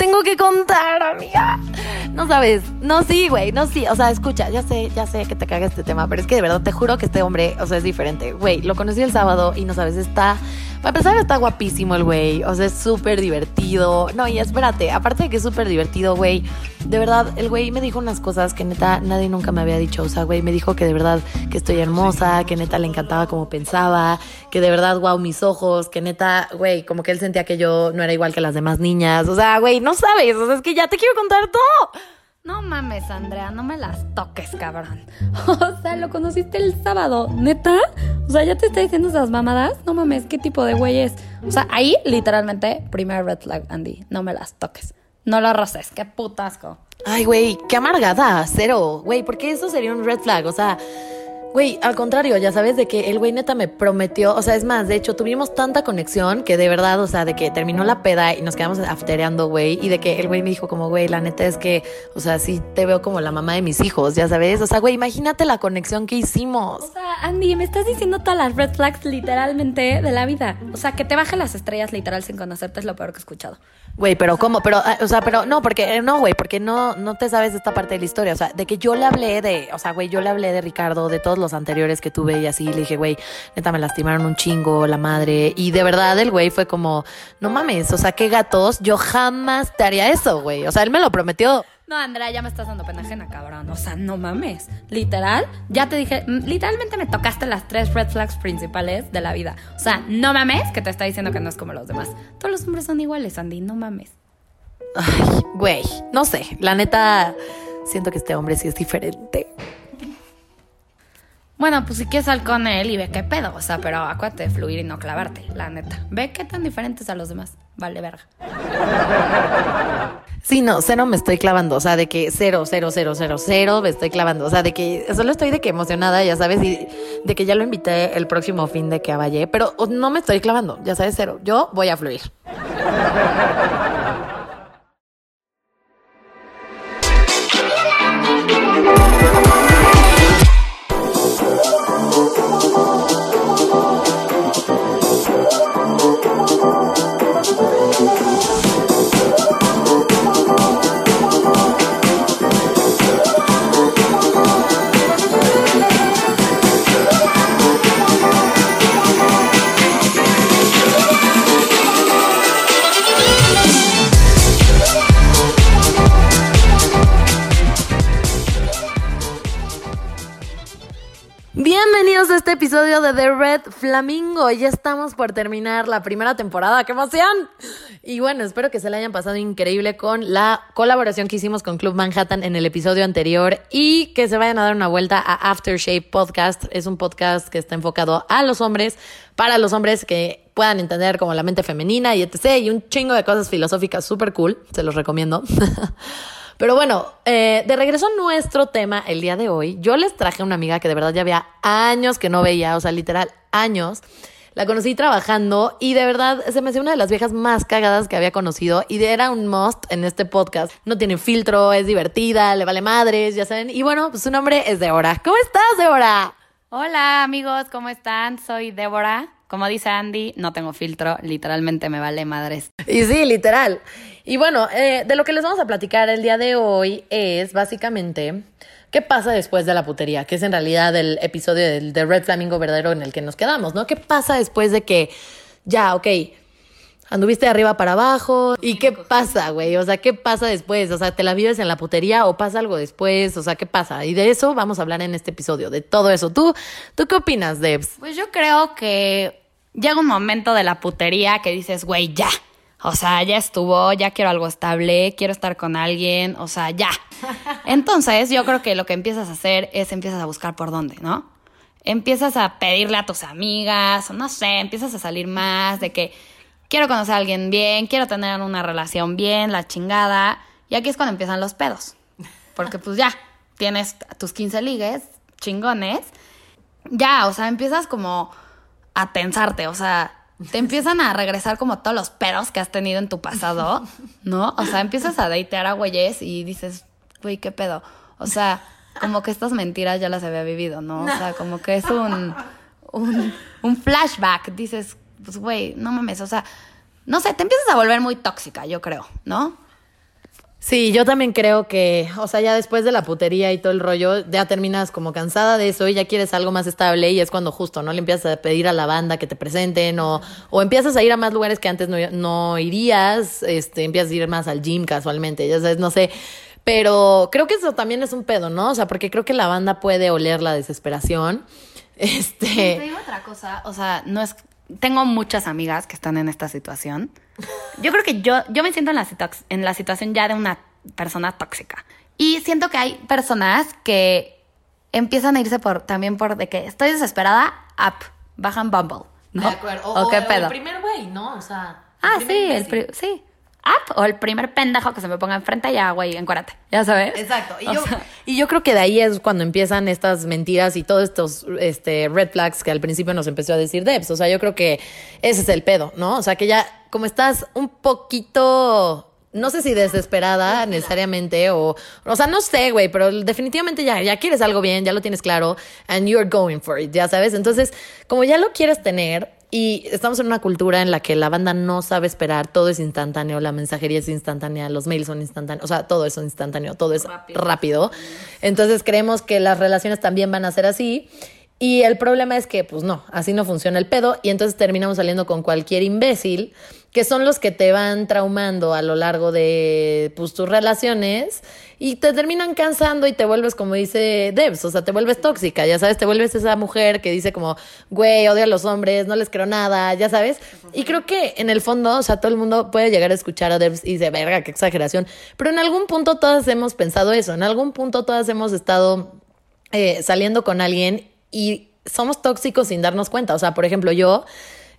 tengo que contar, amiga. No sabes. No, sí, güey. No, sí. O sea, escucha, ya sé, ya sé que te caga este tema, pero es que de verdad te juro que este hombre, o sea, es diferente. Güey, lo conocí el sábado y no sabes, está para empezar, está guapísimo el güey. O sea, es súper divertido. No, y espérate, aparte de que es súper divertido, güey. De verdad, el güey me dijo unas cosas que neta nadie nunca me había dicho. O sea, güey, me dijo que de verdad que estoy hermosa, que neta le encantaba como pensaba, que de verdad, wow, mis ojos, que neta, güey, como que él sentía que yo no era igual que las demás niñas. O sea, güey, no sabes. O sea, es que ya te quiero contar todo. No mames, Andrea, no me las toques, cabrón. O sea, lo conociste el sábado, ¿neta? O sea, ya te está diciendo esas mamadas. No mames, ¿qué tipo de güey es? O sea, ahí, literalmente, primer red flag, Andy. No me las toques. No lo roces, qué putasco. Ay, güey, qué amargada, cero. Güey, ¿por qué eso sería un red flag? O sea, Güey, al contrario, ya sabes de que el güey neta me prometió, o sea, es más, de hecho, tuvimos tanta conexión que de verdad, o sea, de que terminó la peda y nos quedamos aftereando, güey, y de que el güey me dijo como, güey, la neta es que, o sea, sí te veo como la mamá de mis hijos, ya sabes, o sea, güey, imagínate la conexión que hicimos. O sea, Andy, me estás diciendo todas las red flags literalmente de la vida. O sea, que te baje las estrellas literal sin conocerte es lo peor que he escuchado. Güey, pero ¿cómo? Pero, ah, o sea, pero no, porque eh, no, güey, porque no, no te sabes esta parte de la historia. O sea, de que yo le hablé de, o sea, güey, yo le hablé de Ricardo, de todos los anteriores que tuve y así, le dije, güey, neta, me lastimaron un chingo, la madre. Y de verdad, el güey fue como, no mames, o sea, qué gatos, yo jamás te haría eso, güey. O sea, él me lo prometió. No, Andrea, ya me estás dando pena ajena, cabrón. O sea, no mames. Literal, ya te dije, mm, literalmente me tocaste las tres red flags principales de la vida. O sea, no mames que te está diciendo que no es como los demás. Todos los hombres son iguales, Andy, no mames. Ay, güey, no sé. La neta, siento que este hombre sí es diferente. Bueno, pues si quieres sal con él y ve qué pedo, o sea, pero acuérdate de fluir y no clavarte, la neta. Ve qué tan diferentes a los demás. Vale, verga. Sí, no, cero me estoy clavando, o sea, de que cero, cero, cero, cero, cero me estoy clavando, o sea, de que solo estoy de que emocionada, ya sabes, y de que ya lo invité el próximo fin de que vaya, pero no me estoy clavando, ya sabes, cero, yo voy a fluir. Flamingo. Ya estamos por terminar la primera temporada. ¡Qué emoción! Y bueno, espero que se le hayan pasado increíble con la colaboración que hicimos con Club Manhattan en el episodio anterior y que se vayan a dar una vuelta a Aftershave Podcast. Es un podcast que está enfocado a los hombres, para los hombres que puedan entender como la mente femenina y etc. Y un chingo de cosas filosóficas súper cool. Se los recomiendo. Pero bueno, eh, de regreso a nuestro tema el día de hoy, yo les traje a una amiga que de verdad ya había años que no veía, o sea, literal, años. La conocí trabajando y de verdad se me hacía una de las viejas más cagadas que había conocido y era un must en este podcast. No tiene filtro, es divertida, le vale madres, ya saben. Y bueno, pues su nombre es Débora. ¿Cómo estás, Débora? Hola, amigos, ¿cómo están? Soy Débora. Como dice Andy, no tengo filtro, literalmente me vale madres. Y sí, literal. Y bueno, eh, de lo que les vamos a platicar el día de hoy es básicamente qué pasa después de la putería, que es en realidad el episodio del, de Red Flamingo verdadero en el que nos quedamos, ¿no? ¿Qué pasa después de que ya, ok, anduviste de arriba para abajo. ¿Y qué pasa, güey? O sea, ¿qué pasa después? O sea, ¿te la vives en la putería o pasa algo después? O sea, ¿qué pasa? Y de eso vamos a hablar en este episodio, de todo eso. ¿Tú, ¿tú qué opinas, Debs? Pues yo creo que llega un momento de la putería que dices, güey, ya. O sea, ya estuvo, ya quiero algo estable, quiero estar con alguien, o sea, ya. Entonces, yo creo que lo que empiezas a hacer es empiezas a buscar por dónde, ¿no? Empiezas a pedirle a tus amigas, o no sé, empiezas a salir más de que quiero conocer a alguien bien, quiero tener una relación bien, la chingada. Y aquí es cuando empiezan los pedos. Porque pues ya, tienes tus 15 ligues, chingones. Ya, o sea, empiezas como a tensarte, o sea, te empiezan a regresar como todos los pedos que has tenido en tu pasado, ¿no? O sea, empiezas a datear a güeyes y dices, güey, ¿qué pedo? O sea, como que estas mentiras ya las había vivido, ¿no? O sea, como que es un, un flashback. Dices, pues, güey, no mames, o sea, no sé, te empiezas a volver muy tóxica, yo creo, ¿no? Sí, yo también creo que, o sea, ya después de la putería y todo el rollo, ya terminas como cansada de eso y ya quieres algo más estable y es cuando justo, ¿no? Le empiezas a pedir a la banda que te presenten o, o empiezas a ir a más lugares que antes no, no irías, este, empiezas a ir más al gym casualmente, ya sabes, no sé. Pero creo que eso también es un pedo, ¿no? O sea, porque creo que la banda puede oler la desesperación. Este. Te digo otra cosa, o sea, no es. Tengo muchas amigas que están en esta situación. Yo creo que yo, yo me siento en la, situa- en la situación ya de una persona tóxica. Y siento que hay personas que empiezan a irse por también por de que estoy desesperada, app, bajan Bumble. ¿no? De acuerdo. ¿O, qué pedo? el primer güey, ¿no? O sea. ah, el sí, el sí. App o el primer pendejo que se me ponga enfrente, ya, güey, encuérate. Ya sabes. Exacto. Y yo, sea, y yo creo que de ahí es cuando empiezan estas mentiras y todos estos este, red flags que al principio nos empezó a decir Debs. O sea, yo creo que ese es el pedo, ¿no? O sea, que ya como estás un poquito, no sé si desesperada necesariamente o, o sea, no sé, güey, pero definitivamente ya, ya quieres algo bien, ya lo tienes claro and you're going for it, ya sabes. Entonces, como ya lo quieres tener, y estamos en una cultura en la que la banda no sabe esperar, todo es instantáneo, la mensajería es instantánea, los mails son instantáneos, o sea, todo es instantáneo, todo es Rápido. rápido. Entonces creemos que las relaciones también van a ser así. Y el problema es que, pues no, así no funciona el pedo. Y entonces terminamos saliendo con cualquier imbécil, que son los que te van traumando a lo largo de pues, tus relaciones y te terminan cansando y te vuelves, como dice Debs, o sea, te vuelves tóxica, ya sabes, te vuelves esa mujer que dice como, güey, odio a los hombres, no les creo nada, ya sabes. Y creo que en el fondo, o sea, todo el mundo puede llegar a escuchar a Debs y dice, verga, qué exageración. Pero en algún punto todas hemos pensado eso, en algún punto todas hemos estado eh, saliendo con alguien y somos tóxicos sin darnos cuenta. O sea, por ejemplo, yo,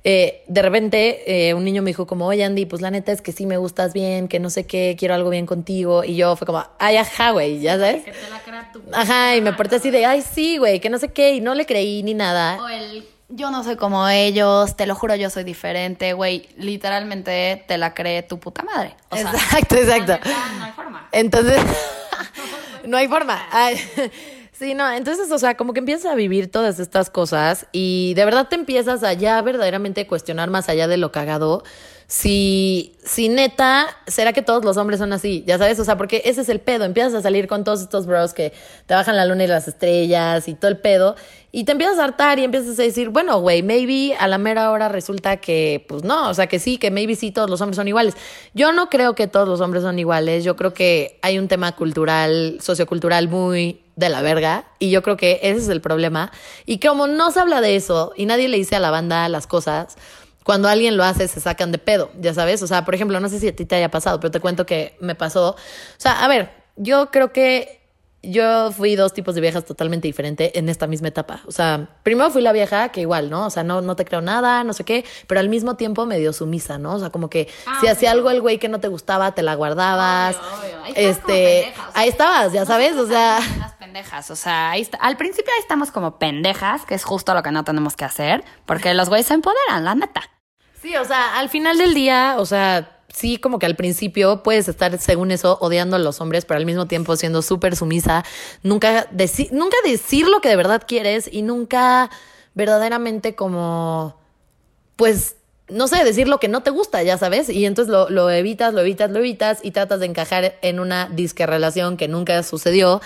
eh, de repente, eh, un niño me dijo como, oye, Andy, pues la neta es que sí me gustas bien, que no sé qué, quiero algo bien contigo. Y yo fue como, ay, ajá, güey, ya sabes. que te la crea tu- Ajá, y me porté así de, ay, sí, güey, que no sé qué, y no le creí ni nada. O el yo no soy como ellos, te lo juro, yo soy diferente, güey. Literalmente te la cree tu puta madre. O sea, exacto, exacto. la neta, no hay forma. Entonces, no hay forma. Ay, sí, no, entonces, o sea, como que empiezas a vivir todas estas cosas y de verdad te empiezas a ya verdaderamente cuestionar más allá de lo cagado. Si, si neta, ¿será que todos los hombres son así? Ya sabes, o sea, porque ese es el pedo. Empiezas a salir con todos estos bros que te bajan la luna y las estrellas y todo el pedo. Y te empiezas a hartar y empiezas a decir, bueno, güey, maybe a la mera hora resulta que, pues no, o sea, que sí, que maybe sí todos los hombres son iguales. Yo no creo que todos los hombres son iguales. Yo creo que hay un tema cultural, sociocultural muy de la verga. Y yo creo que ese es el problema. Y como no se habla de eso y nadie le dice a la banda las cosas, cuando alguien lo hace se sacan de pedo, ya sabes. O sea, por ejemplo, no sé si a ti te haya pasado, pero te cuento que me pasó. O sea, a ver, yo creo que yo fui dos tipos de viejas totalmente diferentes en esta misma etapa. O sea, primero fui la vieja que igual, ¿no? O sea, no, no te creo nada, no sé qué, pero al mismo tiempo medio sumisa, ¿no? O sea, como que Ah, si hacía algo el güey que no te gustaba, te la guardabas. Obvio, obvio. Ahí Este, pendeja, o sea, ahí estabas, ya sabes, o sea. Las pendejas, o sea, ahí está- al principio ahí estamos como pendejas, que es justo lo que no tenemos que hacer, porque los güeyes se empoderan, la neta. Sí, o sea, al final del día, o sea, sí, como que al principio puedes estar, según eso, odiando a los hombres, pero al mismo tiempo siendo súper sumisa, nunca, nunca decir lo que de verdad quieres y nunca verdaderamente como, pues, no sé, decir lo que no te gusta, ya sabes, y entonces lo, lo evitas, lo evitas, lo evitas y tratas de encajar en una disque relación que nunca sucedió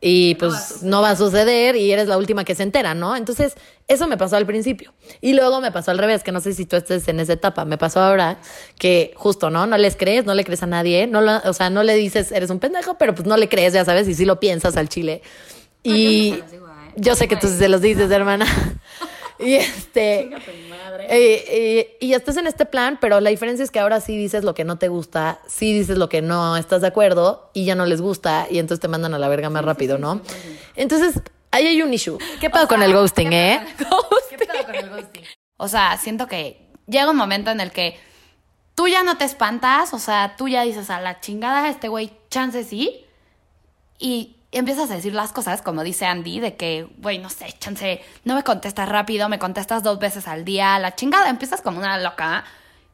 y pues no va a suceder y eres la última que se entera, ¿no? Entonces, eso me pasó al principio. Y luego me pasó al revés, que no sé si tú estés en esa etapa, me pasó ahora que justo, ¿no? No les crees, no le crees a nadie, no lo- o sea, no le dices, eres un pendejo, pero pues no le crees, ya sabes, y sí lo piensas al chile. Y yo ¿eh? yo sé que tú se los dices, hermana. Y este... Eh, eh, y estás en este plan, pero la diferencia es que ahora sí dices lo que no te gusta, sí dices lo que no estás de acuerdo y ya no les gusta y entonces te mandan a la verga más rápido, ¿no? Entonces, ahí hay un issue. ¿Qué pedo con el ghosting, eh? ¿Qué pedo con el ghosting? O sea, siento que llega un momento en el que tú ya no te espantas, o sea, tú ya dices a la chingada, este güey, chance sí, y empiezas a decir las cosas, como dice Andy, de que, güey, no sé, chance, no me contestas rápido, me contestas dos veces al día, la chingada, empiezas como una loca.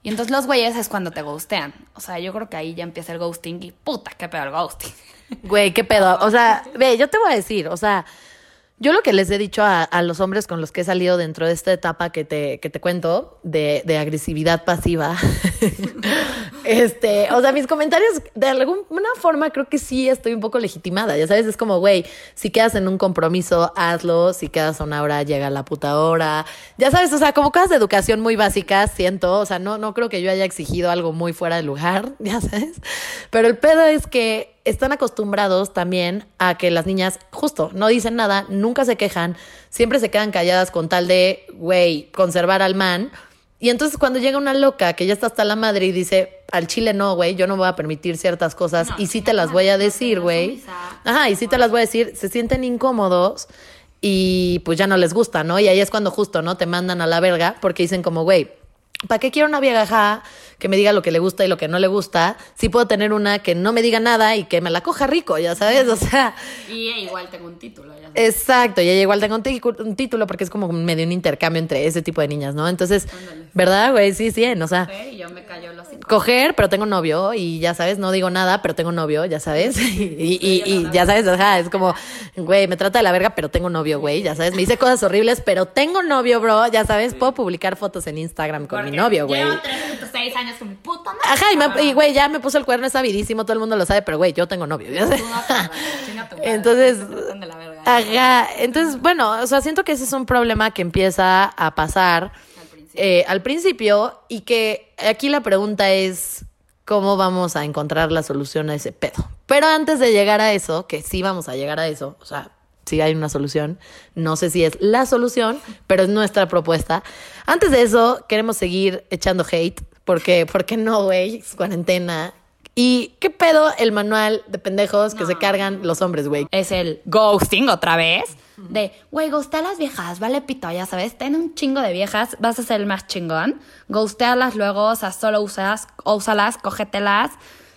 Y entonces los güeyes es cuando te ghostean. O sea, yo creo que ahí ya empieza el ghosting y puta, qué pedo el ghosting. Güey, qué pedo. O sea, ve, yo te voy a decir, o sea, yo lo que les he dicho a, los hombres con los que he salido dentro de esta etapa que te, que te cuento de, de agresividad pasiva Este, o sea, mis comentarios de alguna forma creo que sí estoy un poco legitimada, ya sabes, es como, güey, si quedas en un compromiso, hazlo, si quedas a una hora, llega la puta hora, ya sabes, o sea, como cosas de educación muy básicas, siento, o sea, no, no creo que yo haya exigido algo muy fuera de lugar, ya sabes, pero el pedo es que están acostumbrados también a que las niñas, justo, no dicen nada, nunca se quejan, siempre se quedan calladas con tal de, güey, conservar al man. Y entonces cuando llega una loca que ya está hasta la madre y dice, al chile no, güey, yo no voy a permitir ciertas cosas y sí te las voy a decir, güey. Ajá, y sí te las voy a decir, se sienten incómodos y pues ya no les gusta, ¿no? Y ahí es cuando justo, ¿no? Te mandan a la verga porque dicen como, güey, ¿para qué quiero una vieja que me diga lo que le gusta y lo que no le gusta? Si puedo tener una que no me diga nada y que me la coja rico, ya sabes, o sea... Y igual tengo un título, ya sabes. Exacto, y ella igual tengo un, un título porque es como medio un intercambio entre ese tipo de niñas, ¿no? Entonces, ¿verdad, güey? Sí, sí, o sea... Sí, yo me callo los cinco. Coger, pero tengo novio y ya sabes, no digo nada, pero tengo novio, ya sabes. Y, y, y ya sabes, ajá, es como, güey, me trata de la verga, pero tengo novio, güey, ya sabes. Me dice cosas horribles, pero tengo novio, bro, ya sabes. Puedo publicar fotos en Instagram con mi novio, güey. Llevo 306 años puta madre. Ajá, y, me- y, güey, ya me puso el cuerno, es sabidísimo, todo el mundo lo sabe, pero güey, yo tengo novio, ya madre, Entonces, ajá, entonces, bueno, o sea, siento que ese es un problema que empieza a pasar Al principio. eh, al principio y que aquí la pregunta es cómo vamos a encontrar la solución a ese pedo. Pero antes de llegar a eso, que sí vamos a llegar a eso, o sea, sí hay una solución, no sé si es la solución, pero es nuestra propuesta. Antes de eso, queremos seguir echando hate, porque, ¿por qué no, güey? Es cuarentena. ¿Y qué pedo el manual de pendejos que se cargan los hombres, güey? es el ghosting otra vez. De, güey, ghostea a las viejas, vale pito, ya sabes. Ten un chingo de viejas, vas a ser el más chingón. Ghostealas luego, o sea, solo usas, úsalas, cógetelas.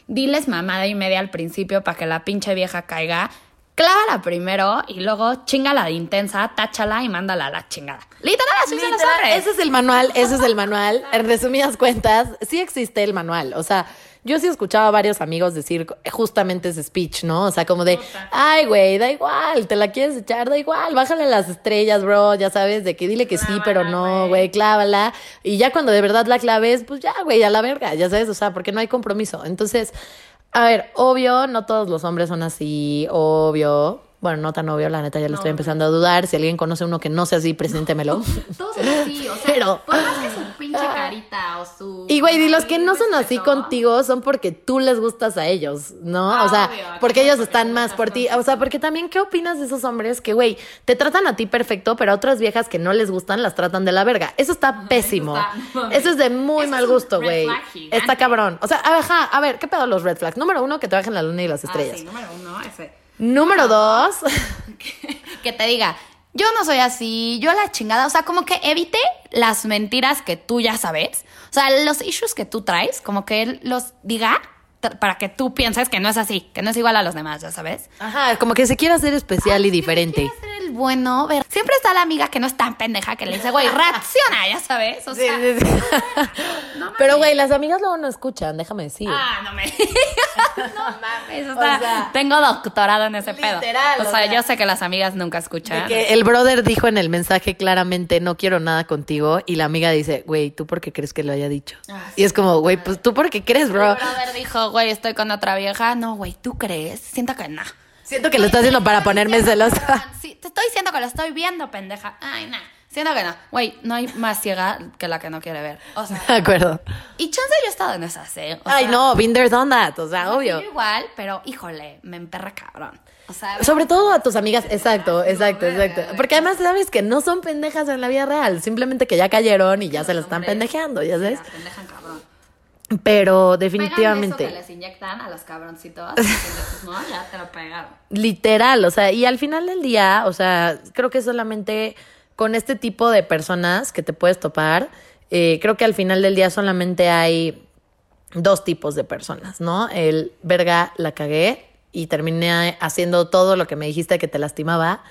Diles mamada y media al principio para que la pinche vieja caiga. Clávala primero y luego chingala de intensa, táchala y mándala a la chingada. Literal, así Literal, hombres. ese es el manual, ese es el manual. En resumidas cuentas, sí existe el manual. O sea, yo sí he escuchado a varios amigos decir justamente ese speech, ¿no? O sea, como de, ay, güey, da igual, te la quieres echar, da igual, bájale las estrellas, bro, ya sabes, de que dile que sí, pero no, güey, clávala. Y ya cuando de verdad la claves, pues ya, güey, a la verga, ya sabes, o sea, porque no hay compromiso. Entonces, a ver, obvio, no todos los hombres son así, obvio. Bueno, no tan obvio, la neta ya lo estoy empezando a dudar. Si alguien conoce uno que no sea así, preséntemelo. Todos son así, o sea, Pero- por más que su pinche carita o su... Y güey, y los que no son así contigo son porque tú les gustas a ellos, ¿no? o sea, Obvio, porque ellos porque están más por ti. O sea, porque también, ¿qué opinas de esos hombres que, güey, te tratan a ti perfecto, pero a otras viejas que no les gustan las tratan de la verga? Eso está pésimo. está- no, Eso es de muy eso mal gusto, güey. Está cabrón. O sea, ajá, a ver, ¿qué pedo los red flags? Número uno, que te bajen la luna y las Ah, estrellas. sí, número uno, ese. Número dos, que te diga, yo no soy así, yo la chingada, o sea, como que evite las mentiras que tú ya sabes, o sea, los issues que tú traes, como que él los diga para que tú pienses que no es así, que no es igual a los demás, ya sabes. ajá, como que se quiere hacer especial y diferente. El bueno, ver, siempre está la amiga que no es tan pendeja que le dice, güey, reacciona, ya sabes, o Sí, sea, sí, sí. Pero, güey, las amigas luego no escuchan, déjame decir. Ah, no me. No mames. O O sea, tengo doctorado en ese pedo. literal, O o sea, sea. yo sé que las amigas nunca escuchan. Que el brother dijo en el mensaje claramente, no quiero nada contigo, y la amiga dice, güey, ¿tú por qué crees que lo haya dicho? Ah, y es como, güey, pues tú por qué crees, bro. brother dijo, güey, estoy con otra vieja. No, güey, ¿tú crees? Siento que no. Siento que lo está haciendo para ponerme celosa. Sí, te estoy diciendo que lo estoy viendo, pendeja. Ay, nah. Siento que no. Güey, no hay más ciega que la que no quiere ver. O sea, De acuerdo. y chance yo he estado en esas, ¿eh? O Ay, sea, no, there, done that, o sea, obvio. igual, pero híjole, me emperra cabrón. O sea, Sobre todo a tus amigas, exacto, exacto, exacto. Porque además sabes que no son pendejas en la vida real, simplemente que ya cayeron y ya se las están pendejeando, ya sabes. pendejan cabrón. Pero Pegan eso que definitivamente. les inyectan a los cabroncitos. no, ya te lo pegaron. Literal, o sea, y al final del día, o sea, creo que solamente con este tipo de personas que te puedes topar, eh, creo que al final del día solamente hay dos tipos de personas, ¿no? El verga, la cagué y terminé haciendo todo lo que me dijiste que te lastimaba.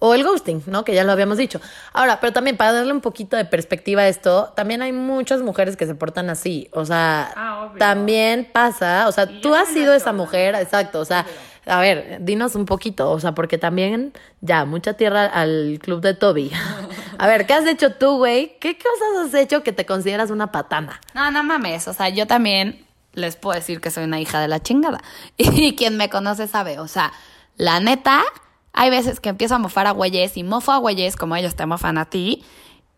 O el ghosting, ¿no? Que ya lo habíamos dicho. Ahora, pero también para darle un poquito de perspectiva a esto, también hay muchas mujeres que se portan así. O sea, Ah, también pasa. O sea, Y tú has sido esa mujer, exacto. O sea, a ver, dinos un poquito. O sea, porque también, ya, mucha tierra al club de Toby. a ver, ¿qué has hecho tú, güey? ¿Qué cosas has hecho que te consideras una patana? No, no mames. O sea, yo también les puedo decir que soy una hija de la chingada. Y quien me conoce sabe, o sea, la neta, hay veces que empiezo a mofar a güeyes y mofo a güeyes como ellos te mofan a ti.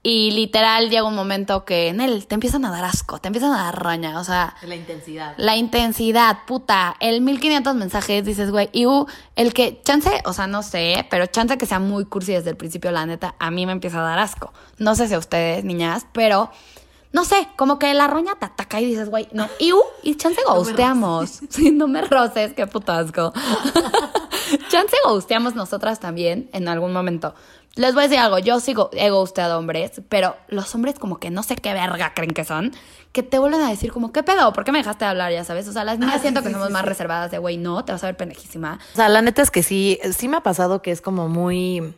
Y literal llega un momento que en él te empiezan a dar asco, te empiezan a dar roña, o sea... La intensidad. La intensidad, puta. El 1500 mensajes dices, güey, y uh, el que, chance, o sea, no sé, pero chance que sea muy cursi desde el principio, la neta, a mí me empieza a dar asco. No sé si a ustedes, niñas, pero no sé, como que la roña te ataca y dices, güey, no, y uh, y chance ghosteamos. sí, no me roces, qué putasco. chance ghosteamos nosotras también en algún momento. Les voy a decir algo, yo sigo, he ghosteado hombres, pero los hombres como que no sé qué verga creen que son, que te vuelven a decir como, ¿qué pedo? ¿Por qué me dejaste de hablar? Ya sabes, o sea, las niñas Ah, sí, siento sí, que somos sí, más reservadas de, güey, no, te vas a ver pendejísima. O sea, la neta es que sí, sí me ha pasado que es como muy,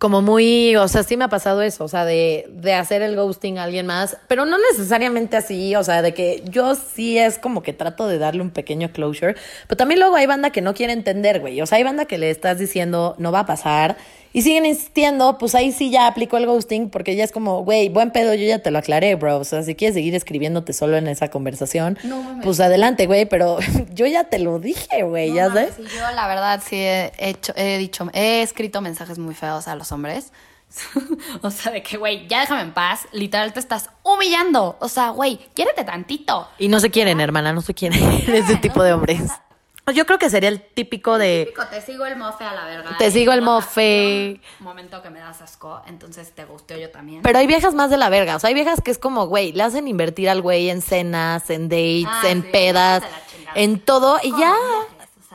como muy, o sea, sí me ha pasado eso, o sea, de, de hacer el ghosting a alguien más, pero no necesariamente así, o sea, de que yo sí es como que trato de darle un pequeño closure, pero también luego hay banda que no quiere entender, güey, o sea, hay banda que le estás diciendo no va a pasar y siguen insistiendo, pues ahí sí ya aplico el ghosting porque ya es como, güey, buen pedo, yo ya te lo aclaré, bro, o sea, si quieres seguir escribiéndote solo en esa conversación, No pues adelante, güey, pero yo ya te lo dije, güey, ya No sabes. mames, y yo la verdad sí he hecho, he dicho, he escrito mensajes muy feos a los hombres. o sea, de que, güey, ya déjame en paz. Literal te estás humillando. O sea, güey, quiérete tantito. Y no se quieren, hermana, no se quieren ese tipo de hombres. Yo creo que sería el típico de Típico, te sigo el mofe a la verga. Te sigo el mofe. Un momento que me das asco, entonces te gusteo yo también. Pero hay viejas más de la verga. O sea, hay viejas que es como, güey, le hacen invertir al güey en cenas, en dates, Ah, en sí, pedas, en todo. Y ya.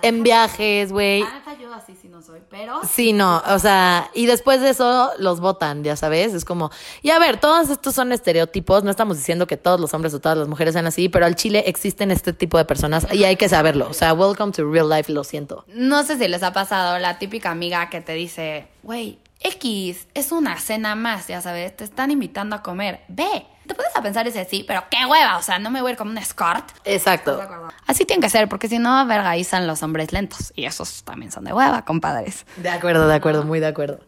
En viajes, güey. Neta, yo así sí no soy, pero... Sí, no, o sea, y después de eso los votan, ya sabes, es como, y a ver, todos estos son estereotipos, no estamos diciendo que todos los hombres o todas las mujeres sean así, pero al Chile existen este tipo de personas y hay que saberlo, o sea, welcome to real life, lo siento. No sé si les ha pasado la típica amiga que te dice, güey, X, es una cena más, ya sabes, te están invitando a comer, ve. Te puedes a pensar ese sí, pero qué hueva, o sea, no me voy a ir como un escort. Exacto. Así tiene que ser, porque si no, vergaizan los hombres lentos. Y esos también son de hueva, compadres. De acuerdo, de acuerdo, muy de acuerdo.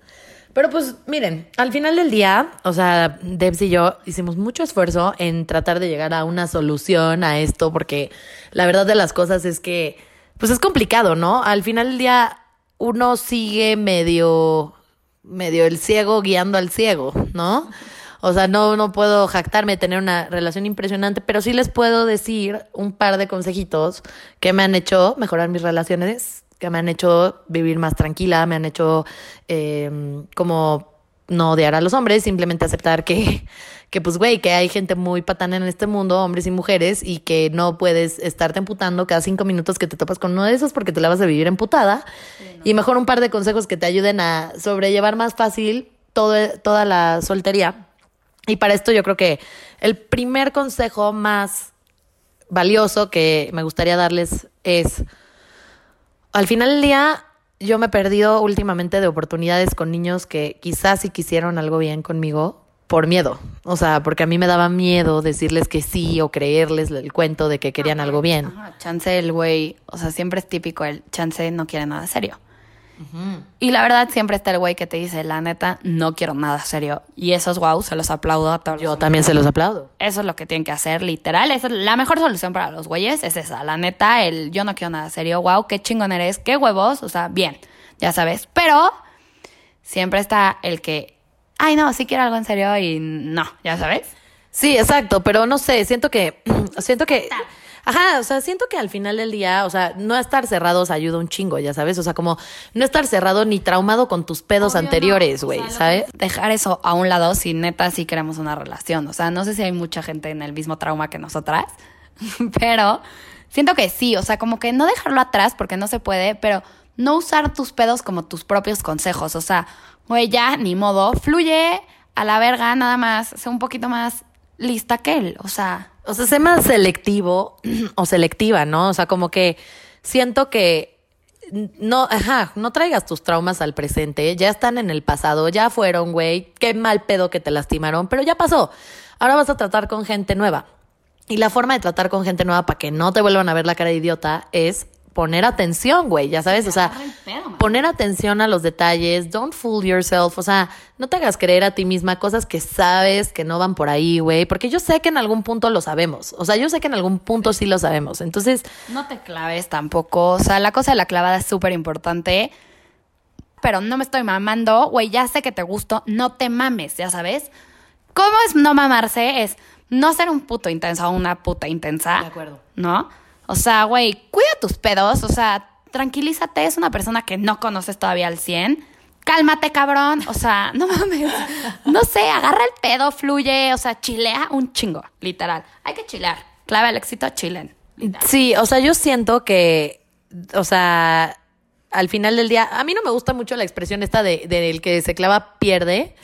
Pero pues miren, al final del día, o sea, Debs y yo hicimos mucho esfuerzo en tratar de llegar a una solución a esto, porque la verdad de las cosas es que, pues es complicado, ¿no? Al final del día uno sigue medio, medio el ciego guiando al ciego, ¿no? O sea, no, no puedo jactarme de tener una relación impresionante, pero sí les puedo decir un par de consejitos que me han hecho mejorar mis relaciones, que me han hecho vivir más tranquila, me han hecho eh, como no odiar a los hombres, simplemente aceptar que, que pues, güey, que hay gente muy patana en este mundo, hombres y mujeres, y que no puedes estarte emputando cada cinco minutos que te topas con uno de esos porque te la vas a vivir emputada. Y mejor un par de consejos que te ayuden a sobrellevar más fácil todo, toda la soltería. Y para esto yo creo que el primer consejo más valioso que me gustaría darles es, al final del día, yo me he perdido últimamente de oportunidades con niños que quizás sí quisieron algo bien conmigo por miedo. O sea, porque a mí me daba miedo decirles que sí o creerles el cuento de que querían algo bien. Ajá, chance el güey, o sea, siempre es típico el chance no quiere nada serio. Y la verdad siempre está el güey que te dice, la neta, no quiero nada serio. Y esos wow, se los aplaudo a todos. Yo también se los aplaudo. Eso es lo que tienen que hacer, literal. Esa es la mejor solución para los güeyes, es esa. La neta, el yo no quiero nada serio, wow, qué chingón eres, qué huevos, o sea, bien, ya sabes. Pero siempre está el que, ay, no, sí quiero algo en serio y no, ya sabes. Sí, exacto, pero no sé, siento que, siento que, ajá, o sea, siento que al final del día, o sea, no estar cerrados ayuda un chingo, ya sabes, o sea, como no estar cerrado ni traumado con tus pedos Obvio, no. anteriores, O güey, sea, ¿sabes? Dejar eso a un lado si neta sí queremos una relación. O sea, no sé si hay mucha gente en el mismo trauma que nosotras, pero siento que sí. O sea, como que no dejarlo atrás porque no se puede, pero no usar tus pedos como tus propios consejos. O sea, güey, ya, ni modo, fluye a la verga nada más, sé un poquito más lista que él. O sea, O sea, sé más selectivo o selectiva, ¿no? O sea, como que siento que no, ajá, no traigas tus traumas al presente, ya están en el pasado, ya fueron, güey, qué mal pedo que te lastimaron, pero ya pasó. Ahora vas a tratar con gente nueva. Y la forma de tratar con gente nueva para que no te vuelvan a ver la cara de idiota es poner atención, güey, ya sabes, o sea, poner atención a los detalles, don't fool yourself, o sea, no te hagas creer a ti misma cosas que sabes que no van por ahí, güey, porque yo sé que en algún punto lo sabemos, o sea, yo sé que en algún punto sí lo sabemos, entonces, No te claves tampoco. O sea, la cosa de la clavada es súper importante. Pero no me estoy mamando. Güey, ya sé que te gusto. No te mames, ya sabes. ¿Cómo es no mamarse? Es no ser un puto intenso o una puta intensa. De acuerdo. ¿No? O sea, güey, cuida tus pedos. O sea, tranquilízate. Es una persona que no conoces todavía al 100. Cálmate, cabrón. O sea, no mames. No sé, agarra el pedo, fluye. O sea, chilea un chingo, literal. Hay que chilear. Clave al éxito, chilen. Sí, o sea, yo siento que, o sea, al final del día, a mí no me gusta mucho la expresión esta de, del que se clava pierde,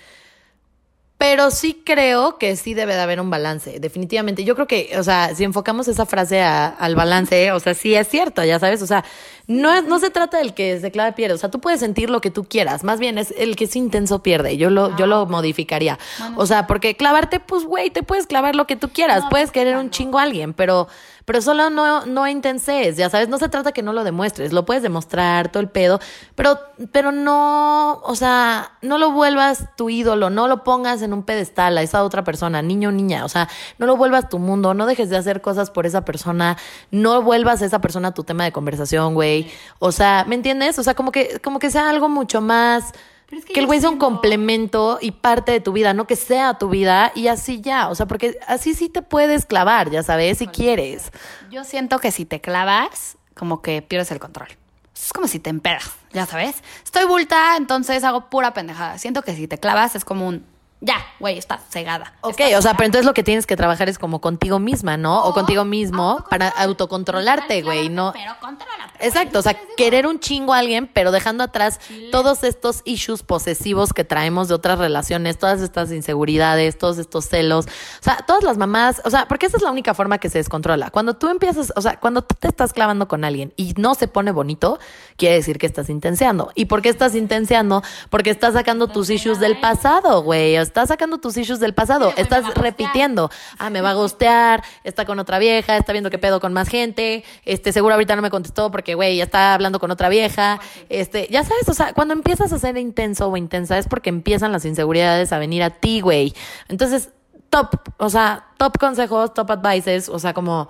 pero sí creo que sí debe de haber un balance, definitivamente. Yo creo que, o sea, si enfocamos esa frase a- al balance, o sea, sí es cierto, ya sabes, o sea, no, es- no se trata del que se clava pierde, o sea, tú puedes sentir lo que tú quieras, más bien es el que es intenso pierde, yo lo, yo lo modificaría. O sea, porque clavarte, pues, güey, te puedes clavar lo que tú quieras, puedes querer un chingo a alguien, pero, pero solo no, no intenses, ya sabes, no se trata que no lo demuestres, lo puedes demostrar, todo el pedo, pero, pero no, o sea, no lo vuelvas tu ídolo, no lo pongas en un pedestal a esa otra persona, niño o niña, o sea, no lo vuelvas tu mundo, no dejes de hacer cosas por esa persona, no vuelvas a esa persona tu tema de conversación, güey, o sea, ¿me entiendes? O sea, como que, como que sea algo mucho más... Es que que el güey sea un complemento y parte de tu vida, no que sea tu vida y así ya, o sea, porque así sí te puedes clavar, ya sabes, si quieres. Yo siento que si te clavas, como que pierdes el control. Es como si te empedas, ya sabes. Estoy bulta, entonces hago pura pendejada. Siento que si te clavas es como un, ya, güey, está cegada. Ok, o sea, pero entonces lo que tienes que trabajar es como contigo misma, ¿no? O, contigo mismo para autocontrolarte, güey, no. Pero contrólate. Exacto, o sea, querer un chingo a alguien, pero dejando atrás todos estos issues posesivos que traemos de otras relaciones, todas estas inseguridades, todos estos celos, o sea, todas las mamás, o sea, porque esa es la única forma que se descontrola. Cuando tú empiezas, o sea, cuando tú te estás clavando con alguien y no se pone bonito, quiere decir que estás intenseando. ¿Y por qué estás intenseando? Porque estás sacando tus issues del pasado, güey, estás sacando tus issues del pasado, estás repitiendo, ah, me va a gustear, está con otra vieja, está viendo qué pedo con más gente, este, seguro ahorita no me contestó porque, güey, ya está hablando con otra vieja, este, ya sabes, o sea, cuando empiezas a ser intenso o intensa es porque empiezan las inseguridades a venir a ti, güey. Entonces, top, o sea, top consejos, top advices, o sea, como...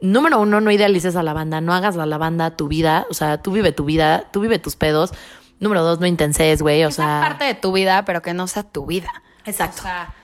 Número uno, no idealices a la banda, no hagas a la banda tu vida, o sea, tú vive tu vida, tú vive tus pedos. Número dos, no intenses, güey, o sea... parte de tu vida, pero que no sea tu vida. Exacto. O sea,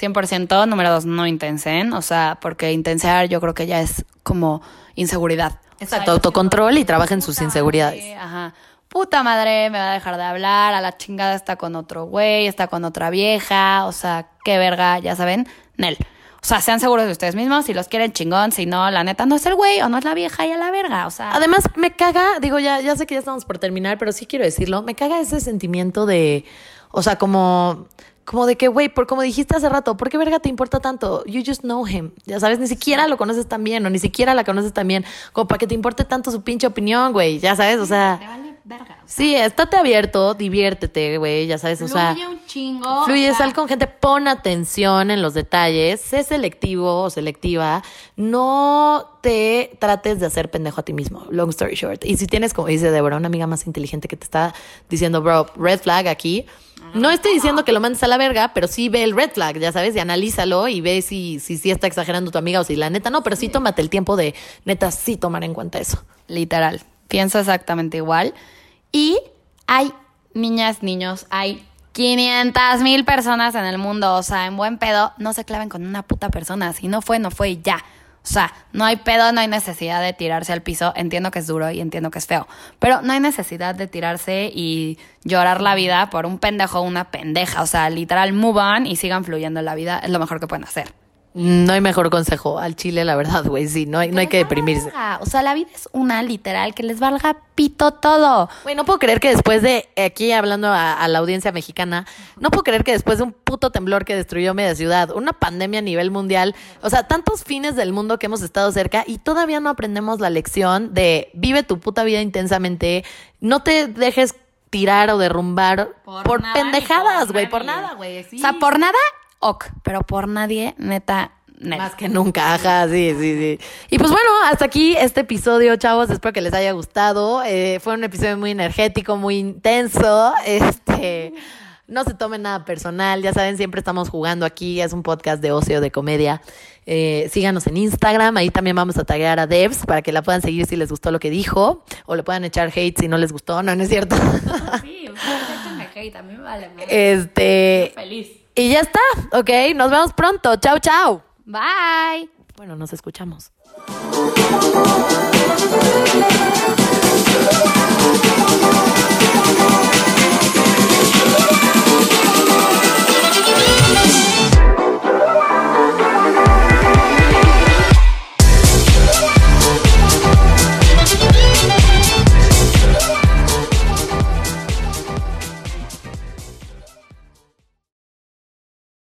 100%. Número dos, no intensen. O sea, porque intensear yo creo que ya es como inseguridad. Exacto, autocontrol y trabaja en sus inseguridades. madre, Ajá. Puta madre, me va a dejar de hablar, a la chingada está con otro güey, está con otra vieja, o sea, qué verga, ya saben, Nel. O sea, sean seguros de ustedes mismos, si los quieren chingón, si no, la neta no es el güey o no es la vieja y a la verga, o sea. Además, me caga, digo, ya, ya sé que ya estamos por terminar, pero sí quiero decirlo, me caga ese sentimiento de, o sea, como, como de que, güey, por como dijiste hace rato, ¿por qué verga te importa tanto? You just know him. Ya sabes, ni siquiera lo conoces tan bien, o ni siquiera la conoces tan bien, como para que te importe tanto su pinche opinión, güey, ya sabes, o te sea, vale verga. o sea, sí, estate abierto, diviértete, güey, ya sabes, o sea. fluye un chingo. Fluye, o sea, sal con gente, pon atención en los detalles, sé selectivo o selectiva, no te trates de hacer pendejo a ti mismo, long story short. Y si tienes, como dice Deborah, una amiga más inteligente que te está diciendo, bro, red flag aquí, no estoy diciendo que lo mandes a la verga, pero sí ve el red flag, ya sabes, y analízalo y ve si si, si está exagerando tu amiga o si la neta no, pero sí tómate el tiempo de neta sí tomar en cuenta eso. Literal. Pienso exactamente igual. Y hay niñas, niños, hay 500 mil personas en el mundo. O sea, en buen pedo, no se claven con una puta persona. Si no fue, no fue y ya. O sea, no hay pedo, no hay necesidad de tirarse al piso. Entiendo que es duro y entiendo que es feo. Pero no hay necesidad de tirarse y llorar la vida por un pendejo o una pendeja. O sea, literal, move y sigan fluyendo en la vida. Es lo mejor que pueden hacer. No hay mejor consejo al chile, la verdad, güey, sí, no hay, no hay que valga deprimirse. O sea, la vida es una literal que les valga pito todo. Güey, no puedo creer que después de, aquí hablando a, a la audiencia mexicana, no puedo creer que después de un puto temblor que destruyó media ciudad, una pandemia a nivel mundial, o sea, tantos fines del mundo que hemos estado cerca y todavía no aprendemos la lección de vive tu puta vida intensamente, no te dejes tirar o derrumbar por, nada pendejadas, por güey, por nadie. nada, güey. sí. O sea, por nada, ok, pero por nadie, neta, neta. Más que nunca, ajá, sí, sí, sí. Y pues bueno, hasta aquí este episodio, chavos. Espero que les haya gustado. Eh, fue un episodio muy energético, muy intenso. Este. No se tomen nada personal, ya saben, siempre estamos jugando aquí, es un podcast de ocio, de comedia. Eh, síganos en Instagram, ahí también vamos a taggear a Devs para que la puedan seguir si les gustó lo que dijo, o le puedan echar hate si no les gustó, no, no es cierto. Sí, ustedes hate, a mí me vale. Este, Feliz. Y ya está, ok, nos vemos pronto, chao, chao. Bye. Bueno, nos escuchamos.